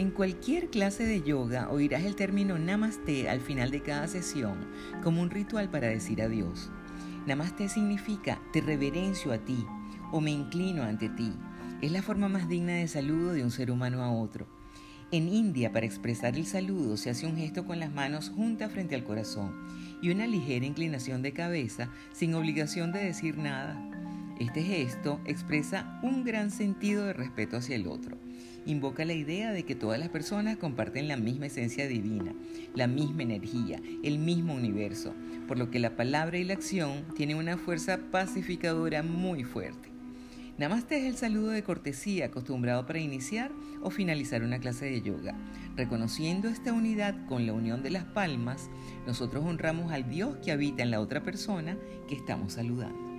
En cualquier clase de yoga oirás el término Namaste al final de cada sesión como un ritual para decir adiós. Namaste significa te reverencio a ti o me inclino ante ti. Es la forma más digna de saludo de un ser humano a otro. En India, para expresar el saludo, se hace un gesto con las manos juntas frente al corazón y una ligera inclinación de cabeza sin obligación de decir nada. Este gesto expresa un gran sentido de respeto hacia el otro invoca la idea de que todas las personas comparten la misma esencia divina, la misma energía, el mismo universo, por lo que la palabra y la acción tienen una fuerza pacificadora muy fuerte. Namaste es el saludo de cortesía acostumbrado para iniciar o finalizar una clase de yoga. Reconociendo esta unidad con la unión de las palmas, nosotros honramos al Dios que habita en la otra persona que estamos saludando.